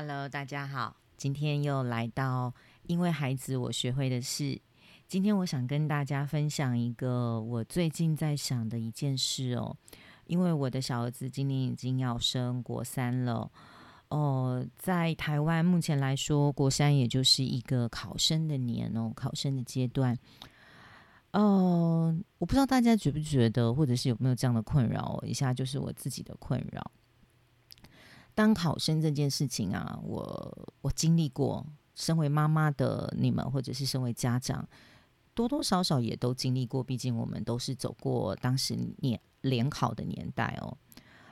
Hello，大家好，今天又来到因为孩子我学会的事。今天我想跟大家分享一个我最近在想的一件事哦，因为我的小儿子今年已经要升国三了哦，在台湾目前来说，国三也就是一个考生的年哦，考生的阶段。哦，我不知道大家觉不觉得，或者是有没有这样的困扰？以下就是我自己的困扰。当考生这件事情啊，我我经历过。身为妈妈的你们，或者是身为家长，多多少少也都经历过。毕竟我们都是走过当时年联考的年代哦。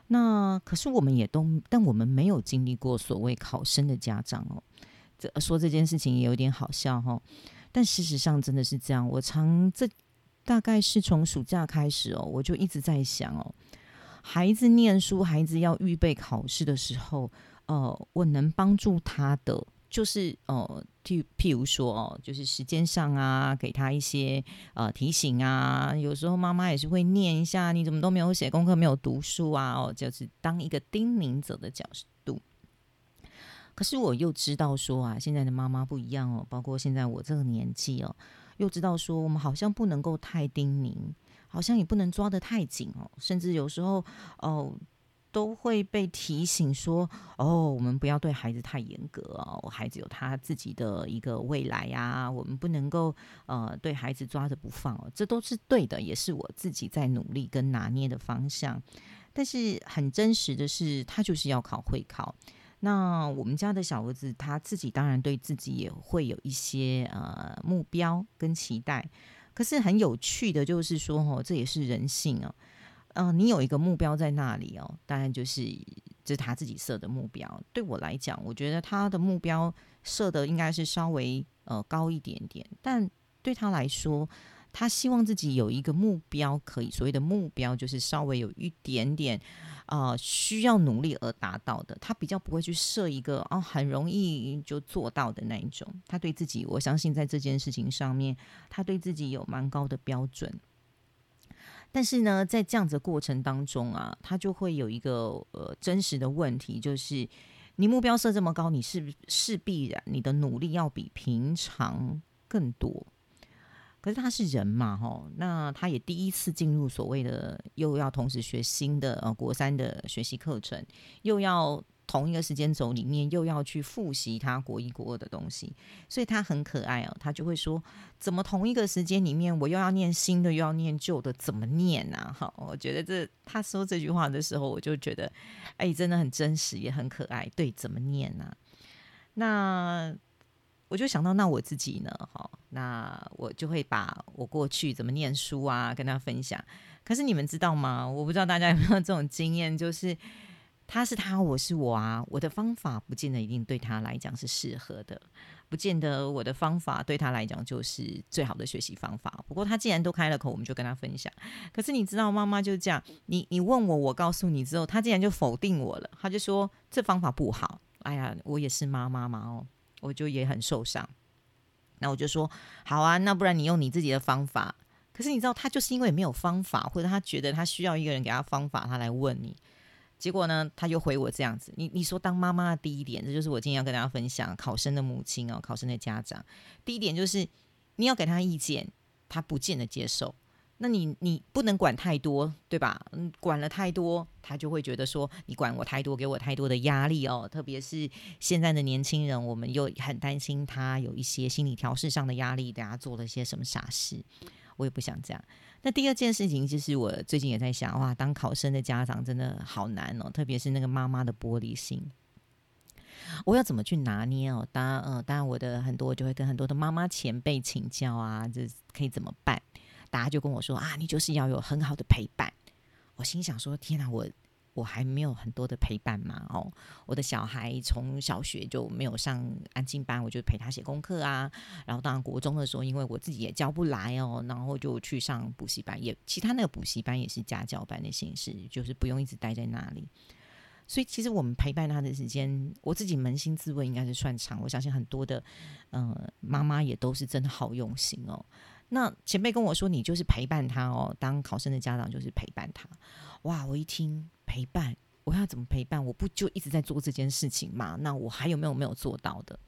那可是我们也都，但我们没有经历过所谓考生的家长哦。这说这件事情也有点好笑哈。但事实上真的是这样。我常这大概是从暑假开始哦，我就一直在想哦。孩子念书，孩子要预备考试的时候，呃，我能帮助他的就是呃，譬譬如说哦，就是时间上啊，给他一些呃提醒啊。有时候妈妈也是会念一下，你怎么都没有写功课，没有读书啊？哦，就是当一个叮咛者的角度。可是我又知道说啊，现在的妈妈不一样哦，包括现在我这个年纪哦，又知道说我们好像不能够太叮咛。好像也不能抓得太紧哦，甚至有时候哦都会被提醒说哦，我们不要对孩子太严格哦，孩子有他自己的一个未来呀，我们不能够呃对孩子抓着不放哦，这都是对的，也是我自己在努力跟拿捏的方向。但是很真实的是，他就是要考会考。那我们家的小儿子他自己当然对自己也会有一些呃目标跟期待。可是很有趣的，就是说，哦，这也是人性哦。嗯，你有一个目标在那里哦，当然就是这是他自己设的目标。对我来讲，我觉得他的目标设的应该是稍微呃高一点点，但对他来说。他希望自己有一个目标，可以所谓的目标就是稍微有一点点，呃，需要努力而达到的。他比较不会去设一个哦，很容易就做到的那一种。他对自己，我相信在这件事情上面，他对自己有蛮高的标准。但是呢，在这样子过程当中啊，他就会有一个呃真实的问题，就是你目标设这么高，你是是必然你的努力要比平常更多。可是他是人嘛，哈，那他也第一次进入所谓的，又要同时学新的呃国三的学习课程，又要同一个时间轴里面又要去复习他国一国二的东西，所以他很可爱哦，他就会说，怎么同一个时间里面我又要念新的又要念旧的，怎么念呢？哈，我觉得这他说这句话的时候，我就觉得，哎，真的很真实，也很可爱。对，怎么念呢？那。我就想到，那我自己呢？哈，那我就会把我过去怎么念书啊，跟他分享。可是你们知道吗？我不知道大家有没有这种经验，就是他是他，我是我啊。我的方法不见得一定对他来讲是适合的，不见得我的方法对他来讲就是最好的学习方法。不过他既然都开了口，我们就跟他分享。可是你知道，妈妈就是这样，你你问我，我告诉你之后，他竟然就否定我了。他就说这方法不好。哎呀，我也是妈妈嘛，哦。我就也很受伤，那我就说好啊，那不然你用你自己的方法。可是你知道，他就是因为没有方法，或者他觉得他需要一个人给他方法，他来问你。结果呢，他就回我这样子。你你说当妈妈的第一点，这就是我今天要跟大家分享考生的母亲哦，考生的家长。第一点就是你要给他意见，他不见得接受。那你你不能管太多，对吧？嗯，管了太多，他就会觉得说你管我太多，给我太多的压力哦。特别是现在的年轻人，我们又很担心他有一些心理调试上的压力，等下做了些什么傻事。我也不想这样。那第二件事情就是，我最近也在想，哇，当考生的家长真的好难哦，特别是那个妈妈的玻璃心，我要怎么去拿捏哦？当然，呃，当然我的很多就会跟很多的妈妈前辈请教啊，这可以怎么办？大家就跟我说啊，你就是要有很好的陪伴。我心想说，天哪，我我还没有很多的陪伴嘛？哦，我的小孩从小学就没有上安静班，我就陪他写功课啊。然后当然国中的时候，因为我自己也教不来哦，然后就去上补习班，也其他那个补习班也是家教班的形式，就是不用一直待在那里。所以其实我们陪伴他的时间，我自己扪心自问，应该是算长。我相信很多的嗯妈妈也都是真的好用心哦。那前辈跟我说，你就是陪伴他哦，当考生的家长就是陪伴他。哇，我一听陪伴，我要怎么陪伴？我不就一直在做这件事情吗？那我还有没有没有做到的？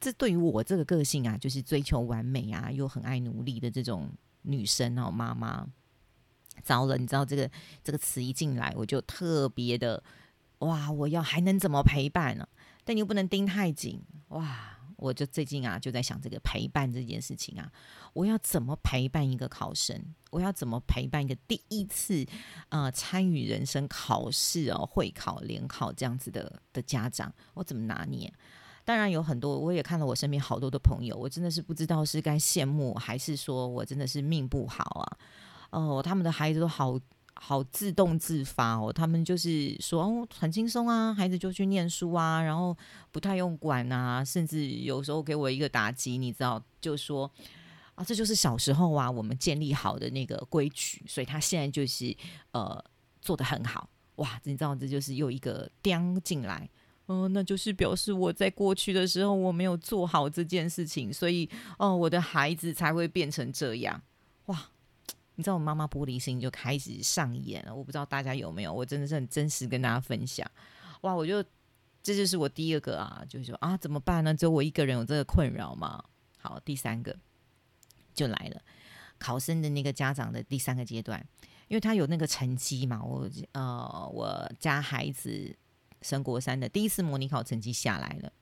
这对于我这个个性啊，就是追求完美啊，又很爱努力的这种女生哦，妈妈，糟了！你知道这个这个词一进来，我就特别的哇！我要还能怎么陪伴呢？但你又不能盯太紧哇！我就最近啊，就在想这个陪伴这件事情啊，我要怎么陪伴一个考生？我要怎么陪伴一个第一次呃参与人生考试哦，会考、联考这样子的的家长？我怎么拿捏？当然有很多，我也看了我身边好多的朋友，我真的是不知道是该羡慕还是说我真的是命不好啊！哦，他们的孩子都好好自动自发哦，他们就是说哦很轻松啊，孩子就去念书啊，然后不太用管啊，甚至有时候给我一个打击，你知道，就说啊这就是小时候啊我们建立好的那个规矩，所以他现在就是呃做的很好哇，你知道这就是又一个钉进来。嗯，那就是表示我在过去的时候我没有做好这件事情，所以哦，我的孩子才会变成这样。哇，你知道我妈妈玻璃心就开始上演了。我不知道大家有没有，我真的是很真实跟大家分享。哇，我就这就是我第二个啊，就是说啊，怎么办呢？只有我一个人有这个困扰吗？好，第三个就来了，考生的那个家长的第三个阶段，因为他有那个成绩嘛，我呃，我家孩子。升国三的第一次模拟考成绩下来了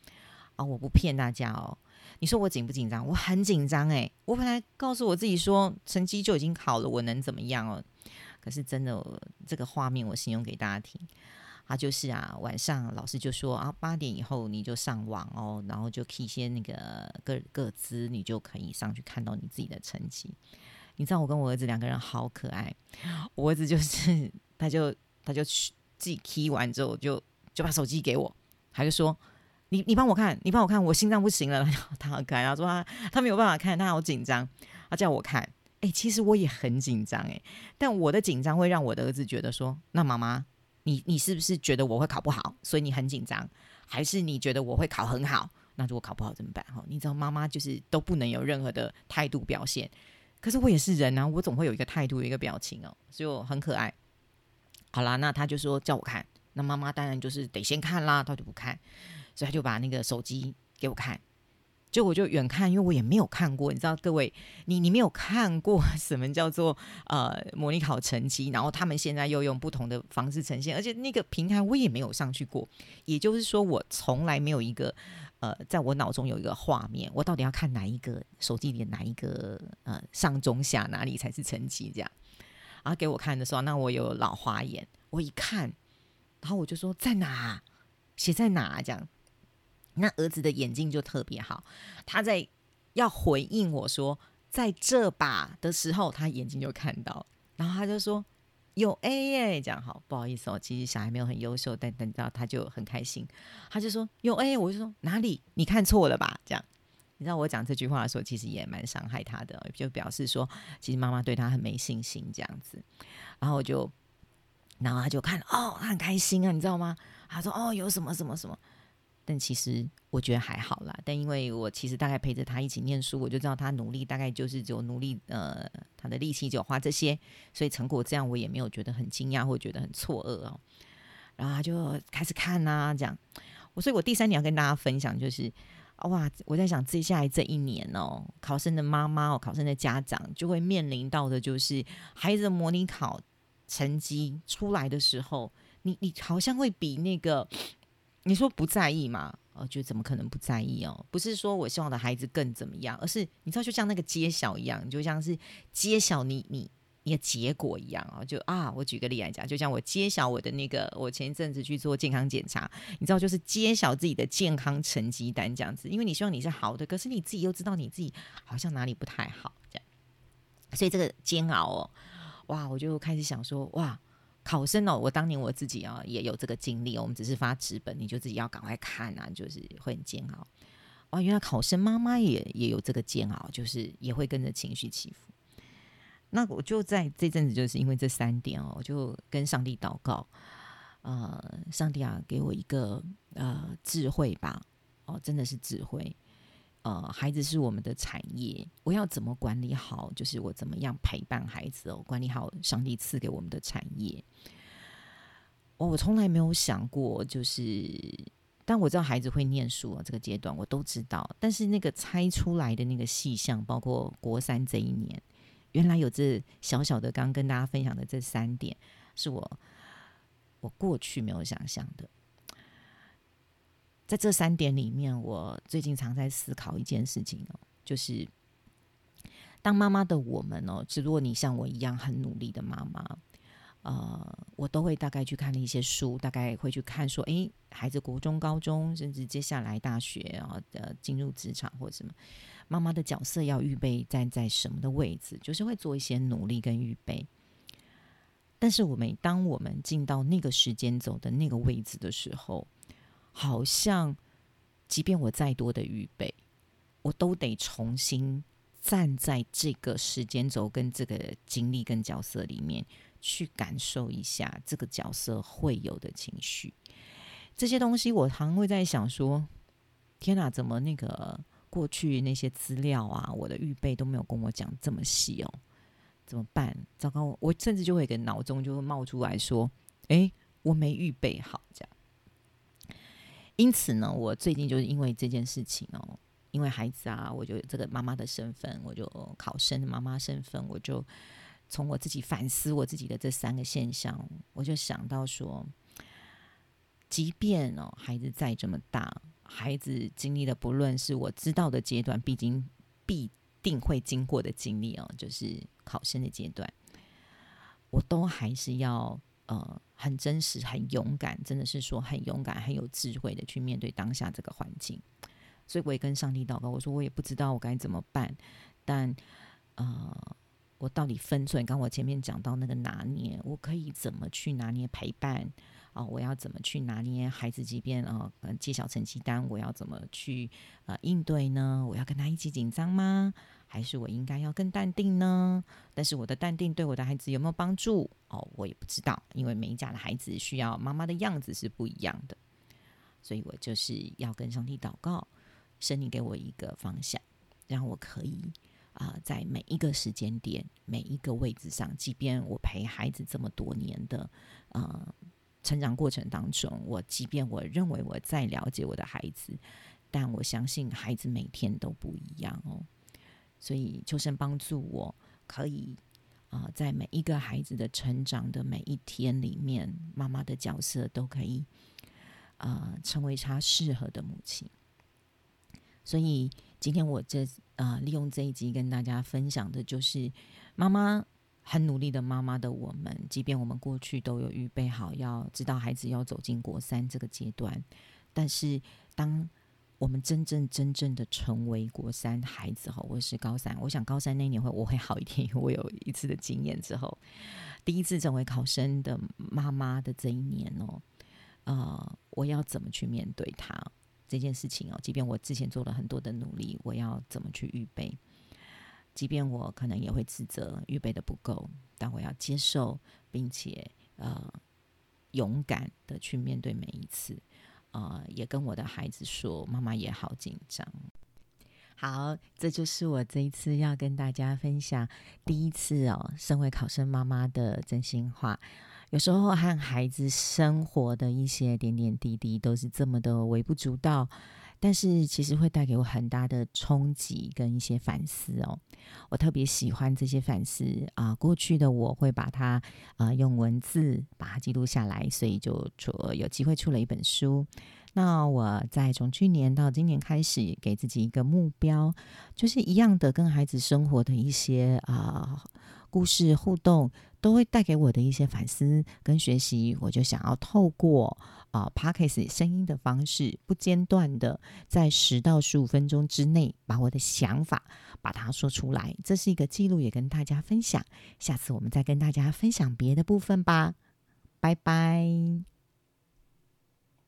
啊！我不骗大家哦，你说我紧不紧张？我很紧张诶。我本来告诉我自己说成绩就已经考了，我能怎么样哦？可是真的，这个画面我形容给大家听啊，就是啊，晚上老师就说啊，八点以后你就上网哦，然后就可以一些那个个个资，你就可以上去看到你自己的成绩。你知道我跟我儿子两个人好可爱，我儿子就是他就他就去自己 key 完之后就。就把手机给我，他就说：“你你帮我看，你帮我看，我心脏不行了。”他好可爱，他说他他没有办法看，他好紧张，他叫我看。哎，其实我也很紧张哎，但我的紧张会让我的儿子觉得说：“那妈妈，你你是不是觉得我会考不好，所以你很紧张？还是你觉得我会考很好？那如果考不好怎么办？哈，你知道妈妈就是都不能有任何的态度表现。可是我也是人啊，我总会有一个态度，一个表情哦，所以我很可爱。好啦，那他就说叫我看。那妈妈当然就是得先看啦，他就不看，所以他就把那个手机给我看，就我就远看，因为我也没有看过，你知道，各位，你你没有看过 什么叫做呃模拟考成绩，然后他们现在又用不同的方式呈现，而且那个平台我也没有上去过，也就是说，我从来没有一个呃，在我脑中有一个画面，我到底要看哪一个手机里哪一个呃上中下哪里才是成绩这样，然后给我看的时候，那我有老花眼，我一看。然后我就说在哪，写在哪这样。那儿子的眼睛就特别好，他在要回应我说在这吧的时候，他眼睛就看到，然后他就说有 A 耶，这样好不好意思哦，其实小孩没有很优秀，但等到他就很开心，他就说有 A，我就说哪里你看错了吧？这样，你知道我讲这句话的时候，其实也蛮伤害他的，就表示说其实妈妈对他很没信心这样子，然后我就。然后他就看哦，他很开心啊，你知道吗？他说哦，有什么什么什么，但其实我觉得还好啦。但因为我其实大概陪着他一起念书，我就知道他努力大概就是只有努力，呃，他的力气就花这些，所以成果这样我也没有觉得很惊讶或觉得很错愕哦。然后他就开始看呐，这样。我所以，我第三点要跟大家分享就是，哇，我在想接下来这一年哦，考生的妈妈哦，考生的家长就会面临到的就是孩子的模拟考。成绩出来的时候，你你好像会比那个你说不在意嘛？哦，就怎么可能不在意哦？不是说我希望的孩子更怎么样，而是你知道，就像那个揭晓一样，就像是揭晓你你你的结果一样啊！就啊，我举个例来讲，就像我揭晓我的那个，我前一阵子去做健康检查，你知道，就是揭晓自己的健康成绩单这样子，因为你希望你是好的，可是你自己又知道你自己好像哪里不太好，这样，所以这个煎熬哦。哇！我就开始想说，哇，考生哦，我当年我自己啊也有这个经历。我们只是发纸本，你就自己要赶快看啊，就是会很煎熬。哇，原来考生妈妈也也有这个煎熬，就是也会跟着情绪起伏。那我就在这阵子，就是因为这三点哦，我就跟上帝祷告，呃，上帝啊，给我一个呃智慧吧，哦，真的是智慧。呃，孩子是我们的产业，我要怎么管理好？就是我怎么样陪伴孩子哦，管理好上帝赐给我们的产业。我我从来没有想过，就是，但我知道孩子会念书啊，这个阶段我都知道。但是那个猜出来的那个细项，包括国三这一年，原来有这小小的，刚跟大家分享的这三点，是我我过去没有想象的。在这三点里面，我最近常在思考一件事情哦，就是当妈妈的我们哦，只如果你像我一样很努力的妈妈。呃，我都会大概去看了一些书，大概会去看说，诶，孩子国中、高中，甚至接下来大学啊，呃，进入职场或者什么，妈妈的角色要预备站在什么的位置，就是会做一些努力跟预备。但是我们当我们进到那个时间走的那个位置的时候，好像即便我再多的预备，我都得重新站在这个时间轴跟这个经历跟角色里面。去感受一下这个角色会有的情绪，这些东西我常会在想说：天哪，怎么那个过去那些资料啊，我的预备都没有跟我讲这么细哦？怎么办？糟糕！我甚至就会跟脑中就会冒出来说：哎，我没预备好这样。因此呢，我最近就是因为这件事情哦，因为孩子啊，我就这个妈妈的身份，我就考生的妈妈身份，我就。从我自己反思我自己的这三个现象，我就想到说，即便哦孩子再这么大，孩子经历的不论是我知道的阶段，毕竟必定会经过的经历哦，就是考生的阶段，我都还是要呃很真实、很勇敢，真的是说很勇敢、很有智慧的去面对当下这个环境。所以我也跟上帝祷告，我说我也不知道我该怎么办，但呃。我到底分寸？刚我前面讲到那个拿捏，我可以怎么去拿捏陪伴啊？我要怎么去拿捏孩子？即便啊，揭晓成绩单，我要怎么去呃应对呢？我要跟他一起紧张吗？还是我应该要更淡定呢？但是我的淡定对我的孩子有没有帮助？哦，我也不知道，因为每一家的孩子需要妈妈的样子是不一样的，所以我就是要跟上帝祷告，神你给我一个方向，让我可以。啊，在每一个时间点、每一个位置上，即便我陪孩子这么多年的呃成长过程当中，我即便我认为我在了解我的孩子，但我相信孩子每天都不一样哦。所以求神帮助我，可以啊，在每一个孩子的成长的每一天里面，妈妈的角色都可以啊，成为他适合的母亲。所以今天我这啊，利用这一集跟大家分享的，就是妈妈很努力的妈妈的我们，即便我们过去都有预备好，要知道孩子要走进国三这个阶段，但是当我们真正真正的成为国三孩子后，或是高三，我想高三那年会我会好一点，因为我有一次的经验之后，第一次成为考生的妈妈的这一年哦，呃，我要怎么去面对他？这件事情哦，即便我之前做了很多的努力，我要怎么去预备？即便我可能也会自责预备的不够，但我要接受，并且呃勇敢的去面对每一次。呃，也跟我的孩子说，妈妈也好紧张。好，这就是我这一次要跟大家分享第一次哦，身为考生妈妈的真心话。有时候和孩子生活的一些点点滴滴都是这么的微不足道，但是其实会带给我很大的冲击跟一些反思哦。我特别喜欢这些反思啊，过去的我会把它啊用文字把它记录下来，所以就出有机会出了一本书。那我在从去年到今年开始，给自己一个目标，就是一样的跟孩子生活的一些啊。故事互动都会带给我的一些反思跟学习，我就想要透过啊 p o d c a s 声音的方式，不间断的在十到十五分钟之内，把我的想法把它说出来。这是一个记录，也跟大家分享。下次我们再跟大家分享别的部分吧。拜拜。